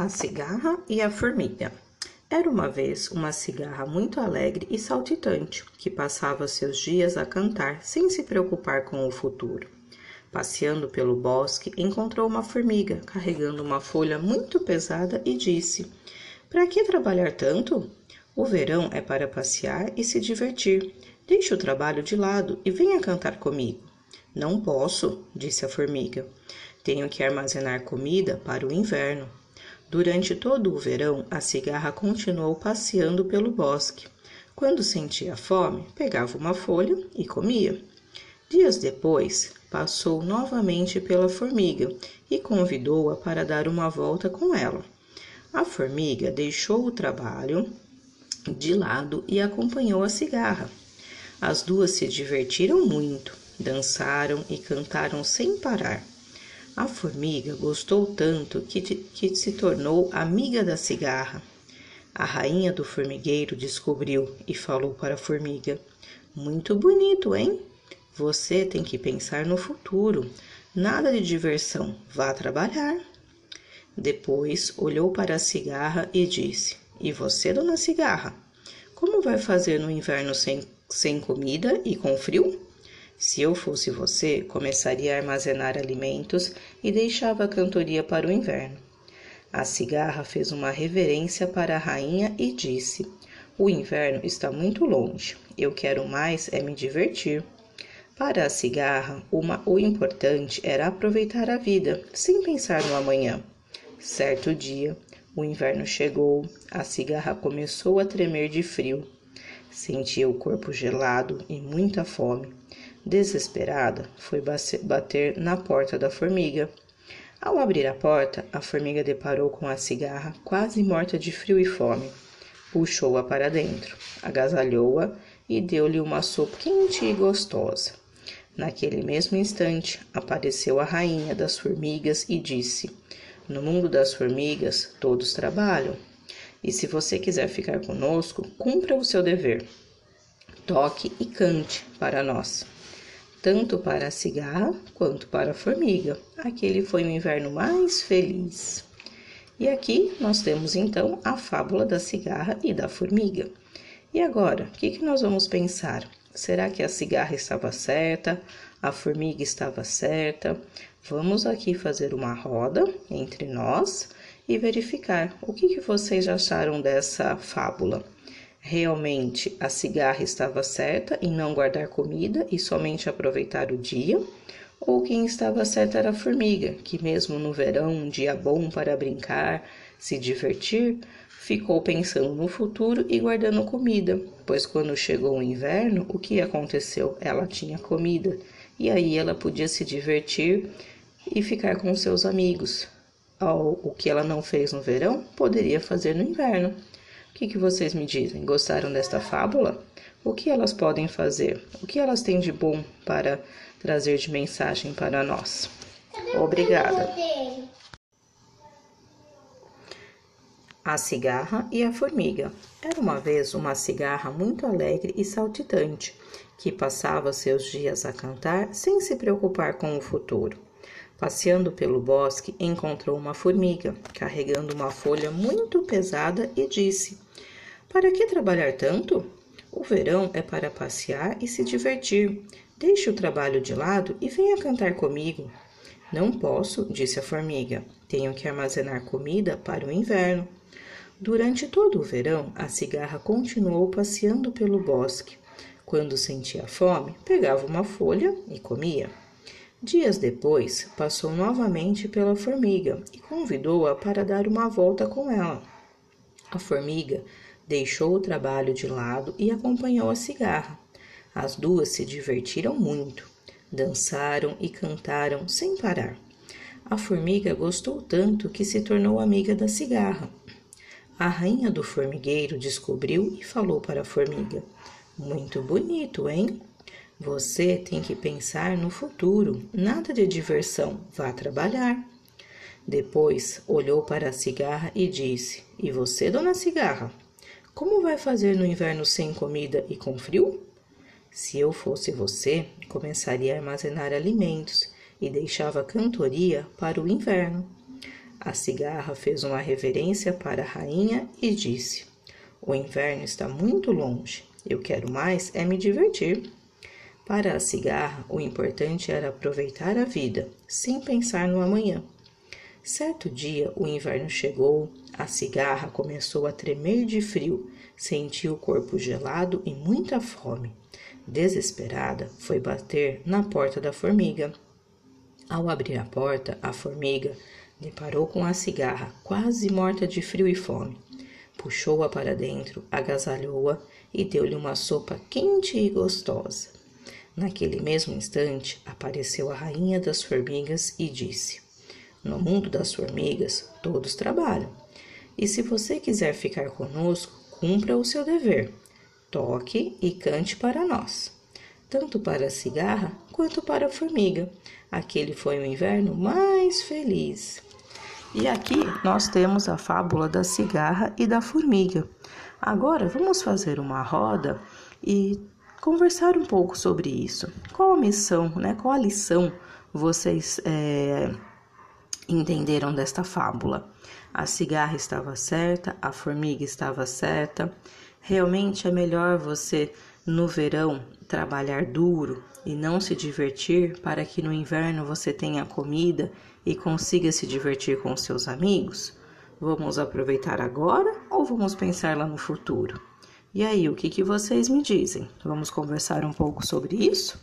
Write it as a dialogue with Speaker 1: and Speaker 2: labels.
Speaker 1: A cigarra e a formiga. Era uma vez uma cigarra muito alegre e saltitante, que passava seus dias a cantar sem se preocupar com o futuro. Passeando pelo bosque, encontrou uma formiga carregando uma folha muito pesada e disse: Para que trabalhar tanto? O verão é para passear e se divertir. Deixe o trabalho de lado e venha cantar comigo. Não posso, disse a formiga. Tenho que armazenar comida para o inverno. Durante todo o verão, a cigarra continuou passeando pelo bosque. Quando sentia fome, pegava uma folha e comia. Dias depois, passou novamente pela formiga e convidou-a para dar uma volta com ela. A formiga deixou o trabalho de lado e acompanhou a cigarra. As duas se divertiram muito, dançaram e cantaram sem parar. A formiga gostou tanto que, que se tornou amiga da cigarra. A rainha do formigueiro descobriu e falou para a formiga: Muito bonito, hein? Você tem que pensar no futuro. Nada de diversão. Vá trabalhar. Depois olhou para a cigarra e disse: E você, dona cigarra? Como vai fazer no inverno sem, sem comida e com frio? Se eu fosse você, começaria a armazenar alimentos e deixava a cantoria para o inverno. A cigarra fez uma reverência para a rainha e disse: O inverno está muito longe. Eu quero mais é me divertir. Para a cigarra, uma, o importante era aproveitar a vida, sem pensar no amanhã. Certo dia, o inverno chegou, a cigarra começou a tremer de frio. Sentia o corpo gelado e muita fome. Desesperada, foi bater na porta da formiga. Ao abrir a porta, a formiga deparou com a cigarra, quase morta de frio e fome. Puxou-a para dentro, agasalhou-a e deu-lhe uma sopa quente e gostosa. Naquele mesmo instante, apareceu a rainha das formigas e disse: No mundo das formigas, todos trabalham. E se você quiser ficar conosco, cumpra o seu dever. Toque e cante para nós tanto para a cigarra quanto para a formiga. Aquele foi o inverno mais feliz. E aqui nós temos então a fábula da cigarra e da formiga. E agora, o que, que nós vamos pensar? Será que a cigarra estava certa? A formiga estava certa? Vamos aqui fazer uma roda entre nós e verificar o que, que vocês acharam dessa fábula. Realmente a cigarra estava certa em não guardar comida e somente aproveitar o dia, ou quem estava certa era a formiga, que, mesmo no verão, um dia bom para brincar, se divertir, ficou pensando no futuro e guardando comida, pois quando chegou o inverno, o que aconteceu? Ela tinha comida e aí ela podia se divertir e ficar com seus amigos. O que ela não fez no verão, poderia fazer no inverno. O que, que vocês me dizem? Gostaram desta fábula? O que elas podem fazer? O que elas têm de bom para trazer de mensagem para nós? Obrigada. A cigarra e a formiga. Era uma vez uma cigarra muito alegre e saltitante, que passava seus dias a cantar sem se preocupar com o futuro. Passeando pelo bosque, encontrou uma formiga, carregando uma folha muito pesada, e disse: Para que trabalhar tanto? O verão é para passear e se divertir. Deixe o trabalho de lado e venha cantar comigo. Não posso, disse a formiga. Tenho que armazenar comida para o inverno. Durante todo o verão, a cigarra continuou passeando pelo bosque. Quando sentia fome, pegava uma folha e comia. Dias depois, passou novamente pela formiga e convidou-a para dar uma volta com ela. A formiga deixou o trabalho de lado e acompanhou a cigarra. As duas se divertiram muito, dançaram e cantaram sem parar. A formiga gostou tanto que se tornou amiga da cigarra. A rainha do formigueiro descobriu e falou para a formiga: Muito bonito, hein? Você tem que pensar no futuro, nada de diversão, vá trabalhar. Depois olhou para a cigarra e disse: E você, dona cigarra? Como vai fazer no inverno sem comida e com frio? Se eu fosse você, começaria a armazenar alimentos e deixava a cantoria para o inverno. A cigarra fez uma reverência para a rainha e disse: O inverno está muito longe. Eu quero mais é me divertir. Para a cigarra, o importante era aproveitar a vida, sem pensar no amanhã. Certo dia, o inverno chegou, a cigarra começou a tremer de frio, sentiu o corpo gelado e muita fome. Desesperada, foi bater na porta da formiga. Ao abrir a porta, a formiga deparou com a cigarra, quase morta de frio e fome. Puxou-a para dentro, agasalhou-a e deu-lhe uma sopa quente e gostosa. Naquele mesmo instante, apareceu a rainha das formigas e disse: No mundo das formigas, todos trabalham. E se você quiser ficar conosco, cumpra o seu dever. Toque e cante para nós, tanto para a cigarra quanto para a formiga. Aquele foi o inverno mais feliz. E aqui nós temos a fábula da cigarra e da formiga. Agora vamos fazer uma roda e conversar um pouco sobre isso. Qual a missão, né? Qual a lição vocês é, entenderam desta fábula? A cigarra estava certa, a formiga estava certa. Realmente é melhor você no verão trabalhar duro e não se divertir para que no inverno você tenha comida e consiga se divertir com seus amigos? Vamos aproveitar agora ou vamos pensar lá no futuro? E aí, o que, que vocês me dizem? Vamos conversar um pouco sobre isso?